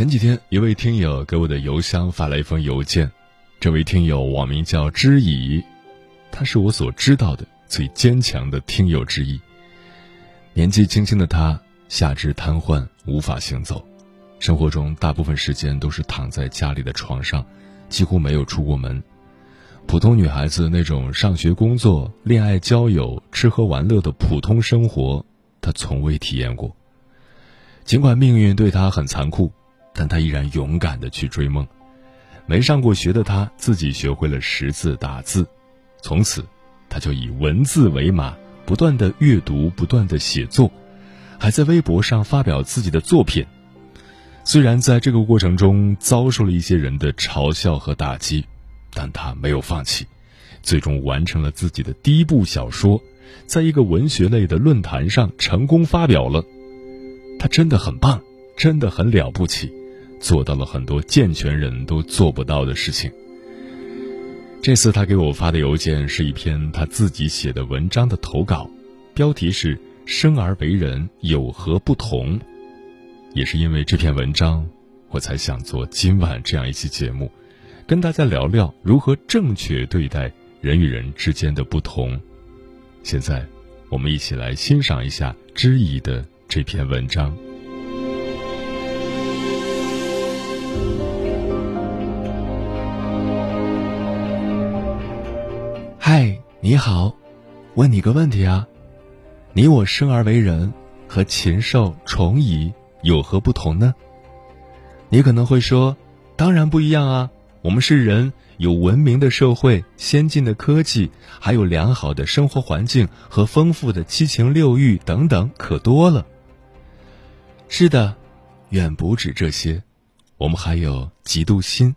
前几天，一位听友给我的邮箱发来一封邮件，这位听友网名叫知乙，他是我所知道的最坚强的听友之一。年纪轻轻的他下肢瘫痪，无法行走，生活中大部分时间都是躺在家里的床上，几乎没有出过门。普通女孩子那种上学、工作、恋爱、交友、吃喝玩乐的普通生活，他从未体验过。尽管命运对他很残酷。但他依然勇敢的去追梦，没上过学的他自己学会了识字打字，从此，他就以文字为马，不断的阅读，不断的写作，还在微博上发表自己的作品。虽然在这个过程中遭受了一些人的嘲笑和打击，但他没有放弃，最终完成了自己的第一部小说，在一个文学类的论坛上成功发表了。他真的很棒，真的很了不起。做到了很多健全人都做不到的事情。这次他给我发的邮件是一篇他自己写的文章的投稿，标题是《生而为人有何不同》。也是因为这篇文章，我才想做今晚这样一期节目，跟大家聊聊如何正确对待人与人之间的不同。现在，我们一起来欣赏一下知意的这篇文章。你好，问你个问题啊，你我生而为人和禽兽虫蚁有何不同呢？你可能会说，当然不一样啊，我们是人，有文明的社会、先进的科技，还有良好的生活环境和丰富的七情六欲等等，可多了。是的，远不止这些，我们还有嫉妒心，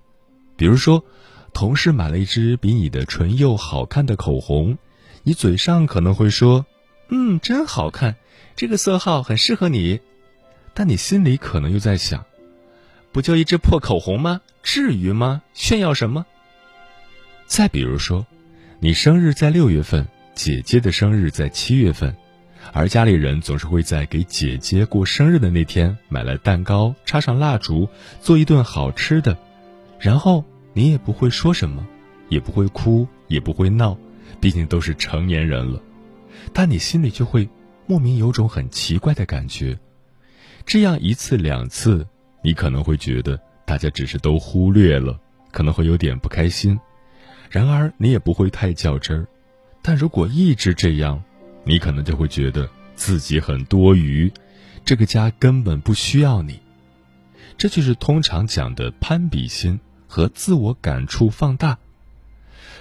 比如说。同事买了一支比你的唇釉好看的口红，你嘴上可能会说：“嗯，真好看，这个色号很适合你。”但你心里可能又在想：“不就一支破口红吗？至于吗？炫耀什么？”再比如说，你生日在六月份，姐姐的生日在七月份，而家里人总是会在给姐姐过生日的那天买来蛋糕，插上蜡烛，做一顿好吃的，然后。你也不会说什么，也不会哭，也不会闹，毕竟都是成年人了。但你心里就会莫名有种很奇怪的感觉。这样一次两次，你可能会觉得大家只是都忽略了，可能会有点不开心。然而你也不会太较真儿。但如果一直这样，你可能就会觉得自己很多余，这个家根本不需要你。这就是通常讲的攀比心。和自我感触放大，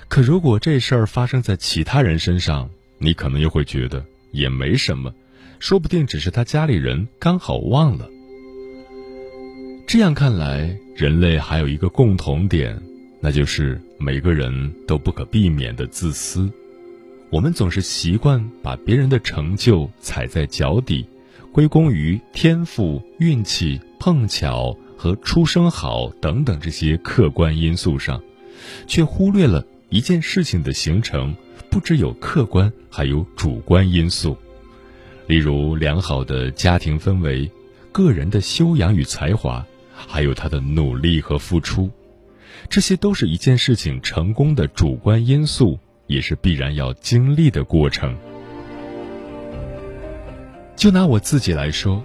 可如果这事儿发生在其他人身上，你可能又会觉得也没什么，说不定只是他家里人刚好忘了。这样看来，人类还有一个共同点，那就是每个人都不可避免的自私。我们总是习惯把别人的成就踩在脚底，归功于天赋、运气、碰巧。和出生好等等这些客观因素上，却忽略了一件事情的形成不只有客观，还有主观因素。例如良好的家庭氛围、个人的修养与才华，还有他的努力和付出，这些都是一件事情成功的主观因素，也是必然要经历的过程。就拿我自己来说，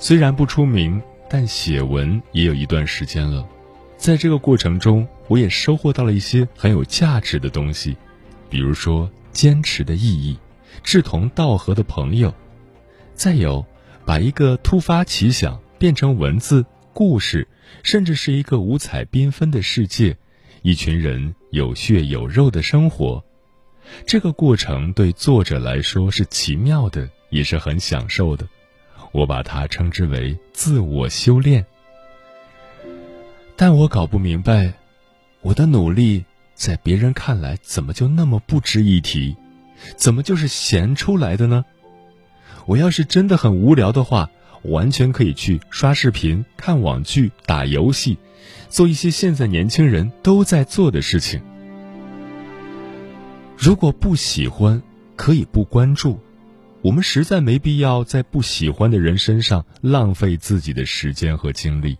虽然不出名，但写文也有一段时间了。在这个过程中，我也收获到了一些很有价值的东西，比如说坚持的意义、志同道合的朋友，再有把一个突发奇想变成文字、故事，甚至是一个五彩缤纷的世界，一群人有血有肉的生活。这个过程对作者来说是奇妙的，也是很享受的。我把它称之为自我修炼。但我搞不明白，我的努力在别人看来怎么就那么不值一提？怎么就是闲出来的呢？我要是真的很无聊的话，完全可以去刷视频、看网剧、打游戏，做一些现在年轻人都在做的事情。如果不喜欢，可以不关注。我们实在没必要在不喜欢的人身上浪费自己的时间和精力。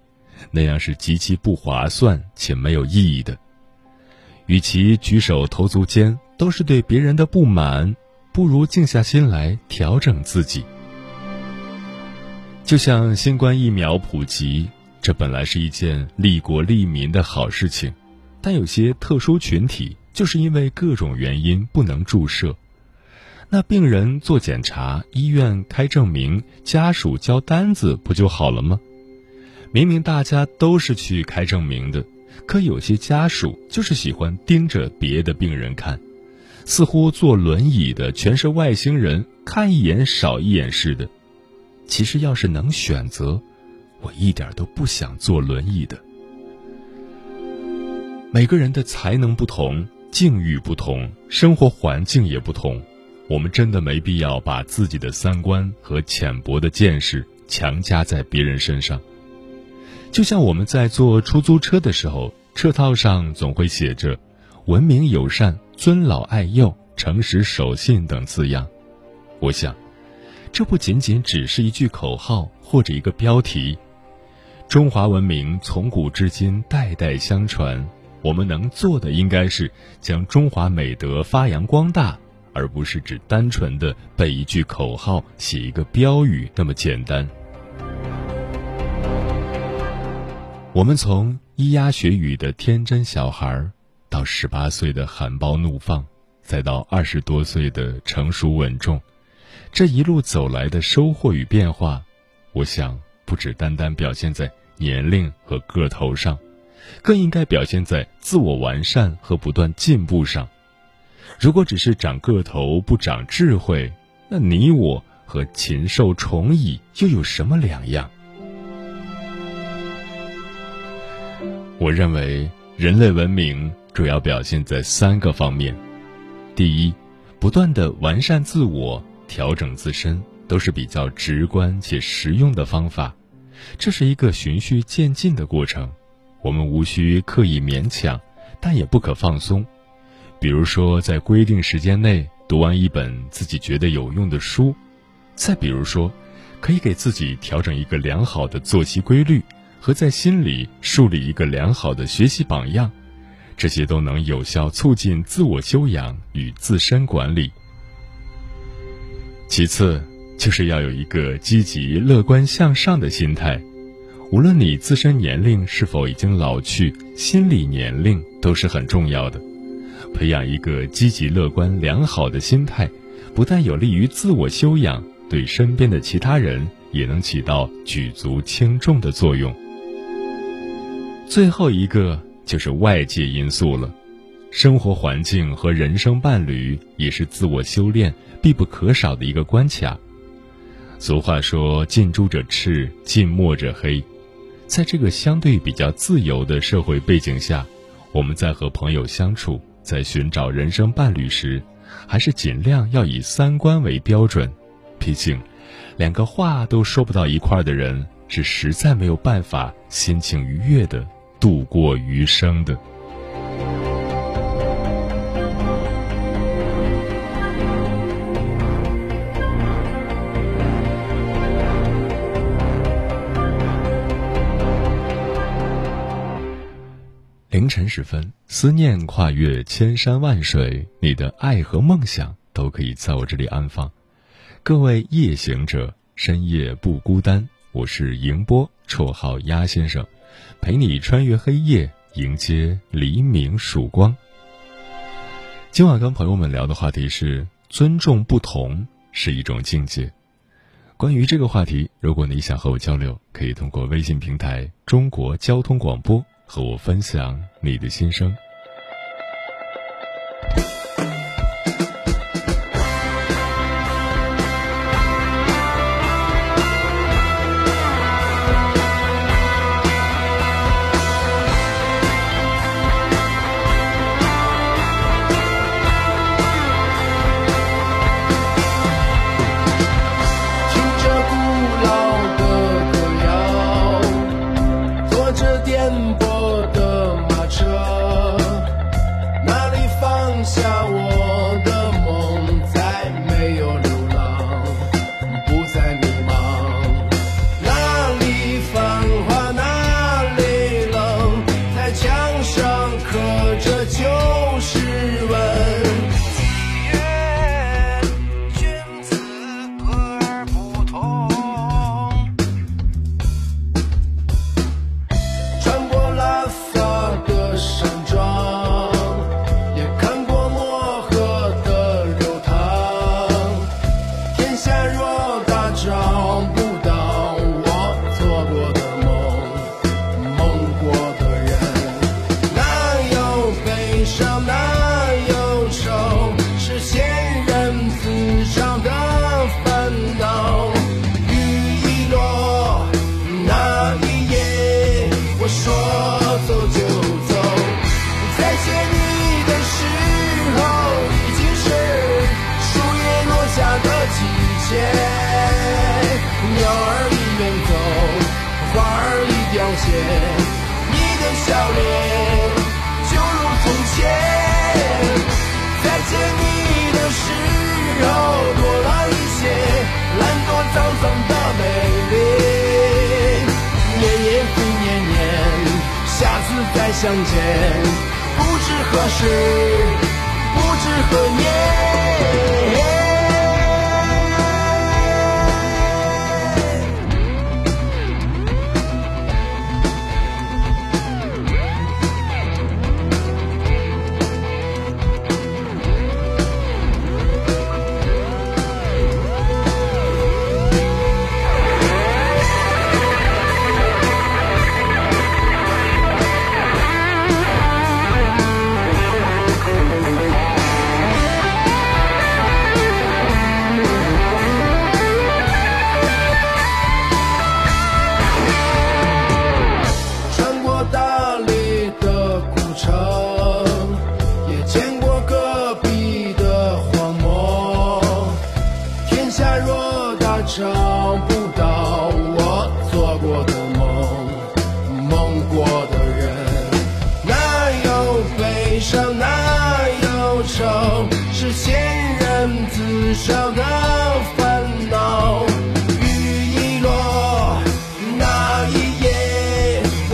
那样是极其不划算且没有意义的。与其举手投足间都是对别人的不满，不如静下心来调整自己。就像新冠疫苗普及，这本来是一件利国利民的好事情，但有些特殊群体就是因为各种原因不能注射，那病人做检查，医院开证明，家属交单子，不就好了吗？明明大家都是去开证明的，可有些家属就是喜欢盯着别的病人看，似乎坐轮椅的全是外星人，看一眼少一眼似的。其实要是能选择，我一点都不想坐轮椅的。每个人的才能不同，境遇不同，生活环境也不同，我们真的没必要把自己的三观和浅薄的见识强加在别人身上。就像我们在坐出租车的时候，车套上总会写着“文明友善、尊老爱幼、诚实守信”等字样。我想，这不仅仅只是一句口号或者一个标题。中华文明从古至今代代相传，我们能做的应该是将中华美德发扬光大，而不是只单纯的背一句口号、写一个标语那么简单。我们从咿呀学语的天真小孩，到十八岁的含苞怒放，再到二十多岁的成熟稳重，这一路走来的收获与变化，我想不只单单表现在年龄和个头上，更应该表现在自我完善和不断进步上。如果只是长个头不长智慧，那你我和禽兽虫蚁又有什么两样？我认为人类文明主要表现在三个方面：第一，不断的完善自我、调整自身，都是比较直观且实用的方法。这是一个循序渐进的过程，我们无需刻意勉强，但也不可放松。比如说，在规定时间内读完一本自己觉得有用的书；再比如说，可以给自己调整一个良好的作息规律。和在心里树立一个良好的学习榜样，这些都能有效促进自我修养与自身管理。其次，就是要有一个积极乐观向上的心态，无论你自身年龄是否已经老去，心理年龄都是很重要的。培养一个积极乐观良好的心态，不但有利于自我修养，对身边的其他人也能起到举足轻重的作用。最后一个就是外界因素了，生活环境和人生伴侣也是自我修炼必不可少的一个关卡。俗话说“近朱者赤，近墨者黑”，在这个相对比较自由的社会背景下，我们在和朋友相处，在寻找人生伴侣时，还是尽量要以三观为标准。毕竟，两个话都说不到一块儿的人，是实在没有办法心情愉悦的。度过余生的。凌晨时分，思念跨越千山万水，你的爱和梦想都可以在我这里安放。各位夜行者。深夜不孤单，我是迎波，绰号鸭先生，陪你穿越黑夜，迎接黎明曙光。今晚跟朋友们聊的话题是尊重不同是一种境界。关于这个话题，如果你想和我交流，可以通过微信平台“中国交通广播”和我分享你的心声。你的笑脸就如从前，再见你的时候多了一些懒惰。沧桑的美丽，年年复年年，下次再相见，不知何时，不知何年。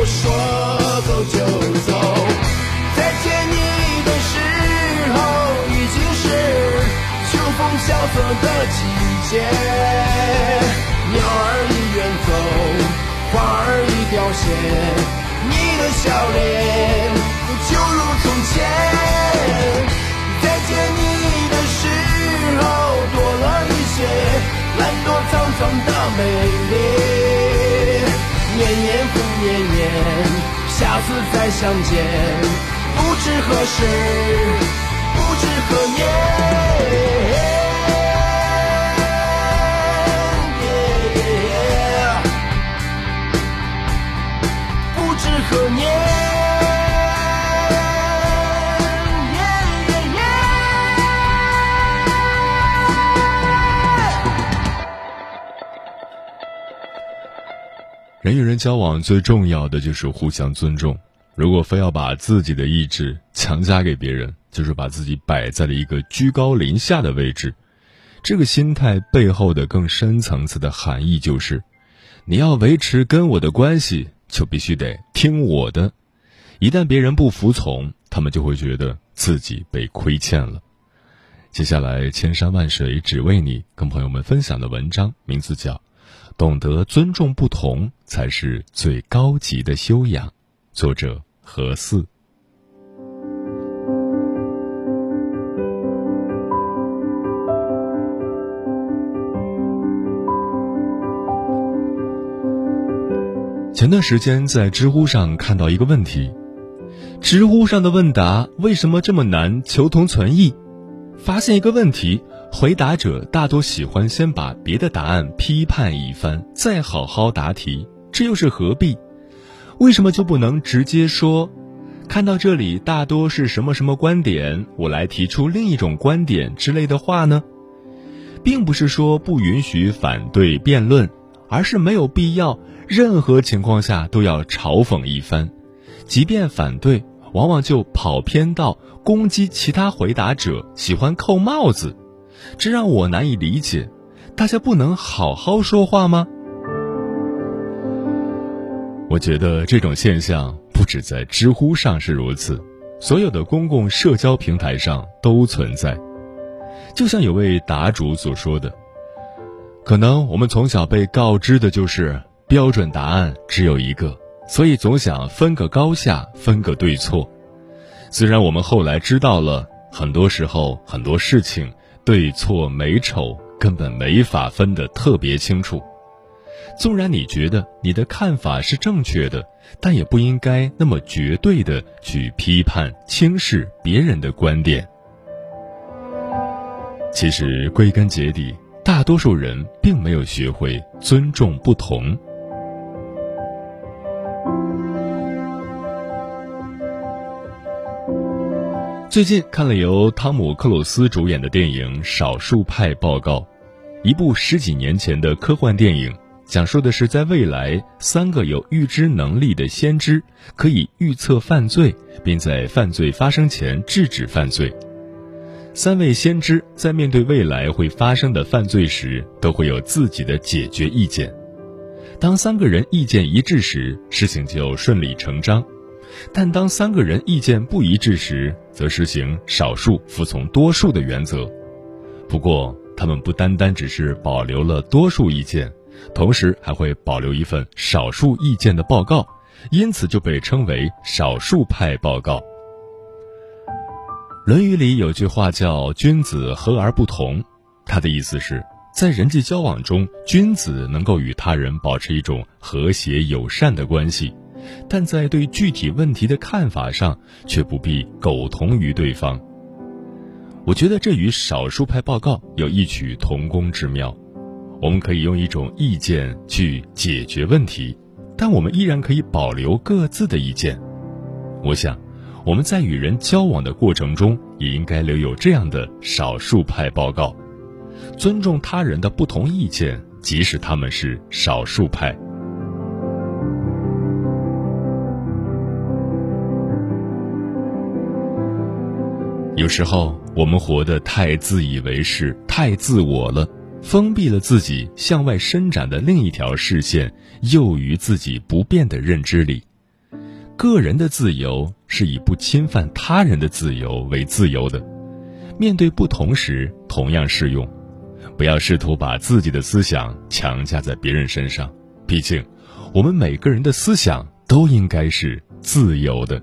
说走就走再见你的时候已经是秋风萧瑟的季节鸟儿已远走花儿已凋谢你的笑脸就如从前再见你的时候多了一些懒惰沧桑的美丽年年复年年，下次再相见，不知何时，不知何年。人与人交往最重要的就是互相尊重。如果非要把自己的意志强加给别人，就是把自己摆在了一个居高临下的位置。这个心态背后的更深层次的含义就是，你要维持跟我的关系。就必须得听我的，一旦别人不服从，他们就会觉得自己被亏欠了。接下来，千山万水只为你，跟朋友们分享的文章名字叫《懂得尊重不同，才是最高级的修养。作者何四。前段时间在知乎上看到一个问题：知乎上的问答为什么这么难？求同存异。发现一个问题，回答者大多喜欢先把别的答案批判一番，再好好答题，这又是何必？为什么就不能直接说？看到这里大多是什么什么观点，我来提出另一种观点之类的话呢？并不是说不允许反对辩论，而是没有必要。任何情况下都要嘲讽一番，即便反对，往往就跑偏到攻击其他回答者，喜欢扣帽子，这让我难以理解。大家不能好好说话吗？我觉得这种现象不止在知乎上是如此，所有的公共社交平台上都存在。就像有位答主所说的，可能我们从小被告知的就是。标准答案只有一个，所以总想分个高下，分个对错。虽然我们后来知道了，很多时候很多事情对错美丑根本没法分得特别清楚。纵然你觉得你的看法是正确的，但也不应该那么绝对的去批判轻视别人的观点。其实归根结底，大多数人并没有学会尊重不同。最近看了由汤姆·克鲁斯主演的电影《少数派报告》，一部十几年前的科幻电影，讲述的是在未来，三个有预知能力的先知可以预测犯罪，并在犯罪发生前制止犯罪。三位先知在面对未来会发生的犯罪时，都会有自己的解决意见。当三个人意见一致时，事情就顺理成章。但当三个人意见不一致时，则实行少数服从多数的原则。不过，他们不单单只是保留了多数意见，同时还会保留一份少数意见的报告，因此就被称为少数派报告。《论语》里有句话叫“君子和而不同”，他的意思是，在人际交往中，君子能够与他人保持一种和谐友善的关系。但在对具体问题的看法上，却不必苟同于对方。我觉得这与少数派报告有异曲同工之妙。我们可以用一种意见去解决问题，但我们依然可以保留各自的意见。我想，我们在与人交往的过程中，也应该留有这样的少数派报告，尊重他人的不同意见，即使他们是少数派。有时候我们活得太自以为是、太自我了，封闭了自己向外伸展的另一条视线，囿于自己不变的认知里。个人的自由是以不侵犯他人的自由为自由的，面对不同时同样适用。不要试图把自己的思想强加在别人身上，毕竟，我们每个人的思想都应该是自由的。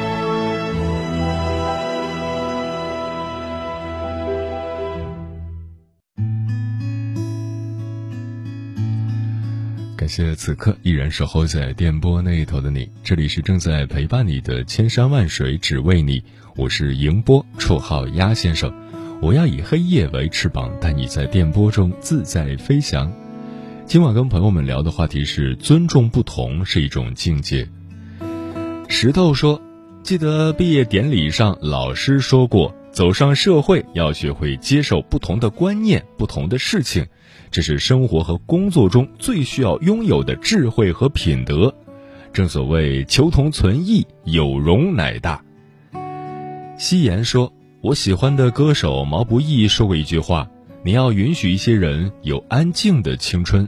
谢此刻依然守候在电波那一头的你，这里是正在陪伴你的千山万水只为你，我是迎波，绰号鸭先生，我要以黑夜为翅膀，带你在电波中自在飞翔。今晚跟朋友们聊的话题是尊重不同是一种境界。石头说，记得毕业典礼上老师说过，走上社会要学会接受不同的观念、不同的事情，这是生活和工作中最需要拥有的智慧和品德。正所谓求同存异，有容乃大。夕颜说：“我喜欢的歌手毛不易说过一句话：‘你要允许一些人有安静的青春。’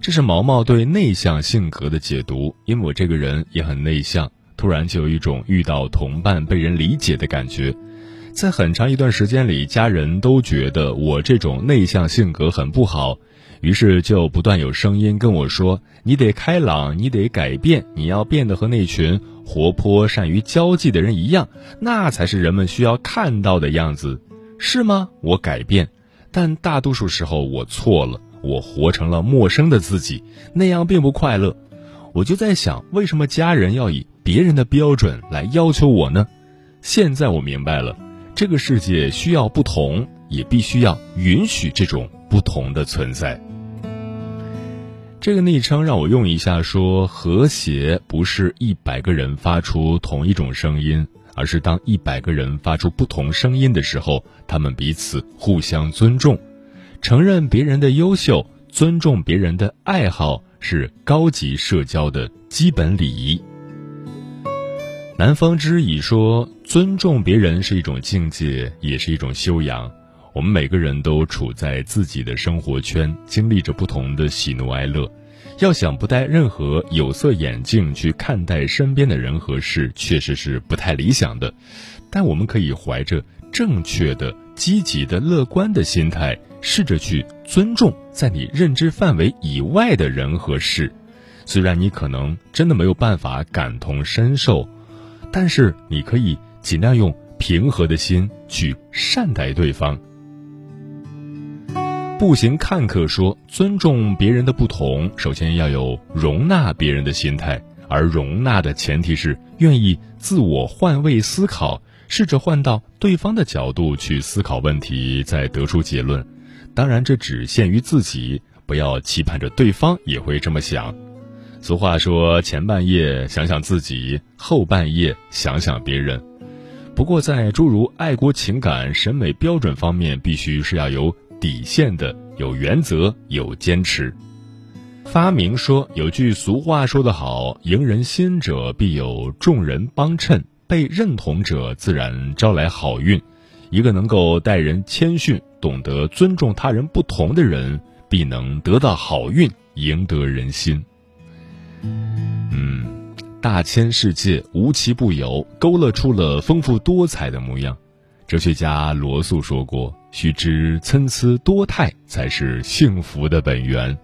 这是毛毛对内向性格的解读。因为我这个人也很内向，突然就有一种遇到同伴被人理解的感觉。在很长一段时间里，家人都觉得我这种内向性格很不好。”于是就不断有声音跟我说：“你得开朗，你得改变，你要变得和那群活泼、善于交际的人一样，那才是人们需要看到的样子，是吗？”我改变，但大多数时候我错了，我活成了陌生的自己，那样并不快乐。我就在想，为什么家人要以别人的标准来要求我呢？现在我明白了，这个世界需要不同，也必须要允许这种不同的存在。这个昵称让我用一下，说和谐不是一百个人发出同一种声音，而是当一百个人发出不同声音的时候，他们彼此互相尊重，承认别人的优秀，尊重别人的爱好，是高级社交的基本礼仪。南方之已说，尊重别人是一种境界，也是一种修养。我们每个人都处在自己的生活圈，经历着不同的喜怒哀乐。要想不戴任何有色眼镜去看待身边的人和事，确实是不太理想的。但我们可以怀着正确的、积极的、乐观的心态，试着去尊重在你认知范围以外的人和事。虽然你可能真的没有办法感同身受，但是你可以尽量用平和的心去善待对方。步行看客说：“尊重别人的不同，首先要有容纳别人的心态，而容纳的前提是愿意自我换位思考，试着换到对方的角度去思考问题，再得出结论。当然，这只限于自己，不要期盼着对方也会这么想。俗话说：前半夜想想自己，后半夜想想别人。不过，在诸如爱国情感、审美标准方面，必须是要有。”底线的有原则有坚持。发明说有句俗话说得好：“赢人心者必有众人帮衬，被认同者自然招来好运。”一个能够待人谦逊、懂得尊重他人不同的人，必能得到好运，赢得人心。嗯，大千世界无奇不有，勾勒出了丰富多彩的模样。哲学家罗素说过。须知参差多态才是幸福的本源。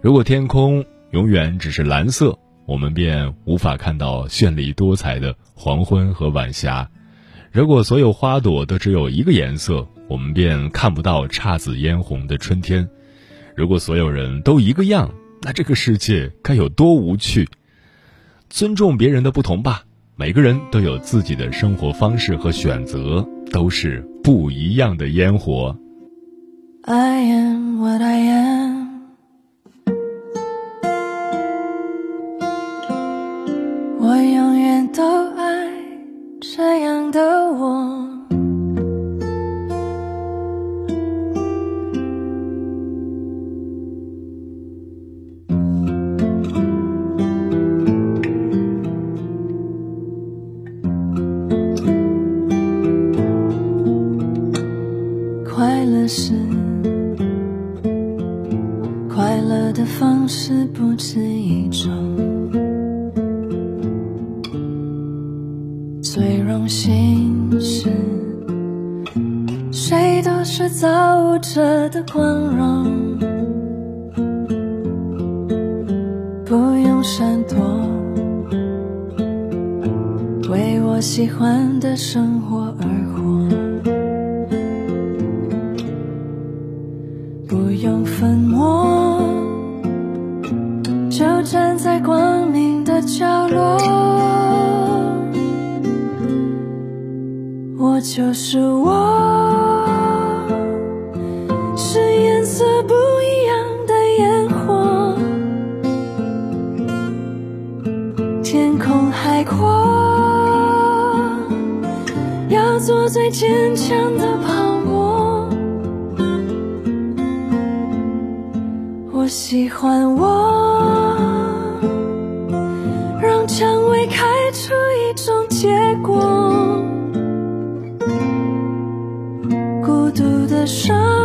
如果天空永远只是蓝色，我们便无法看到绚丽多彩的黄昏和晚霞；如果所有花朵都只有一个颜色，我们便看不到姹紫嫣红的春天；如果所有人都一个样，那这个世界该有多无趣！尊重别人的不同吧，每个人都有自己的生活方式和选择，都是。不一样的烟火。I am what I am。我永远都爱这样的我。我，是颜色不一样的烟火。天空海阔，要做。最坚强的泡沫。我喜欢我，的伤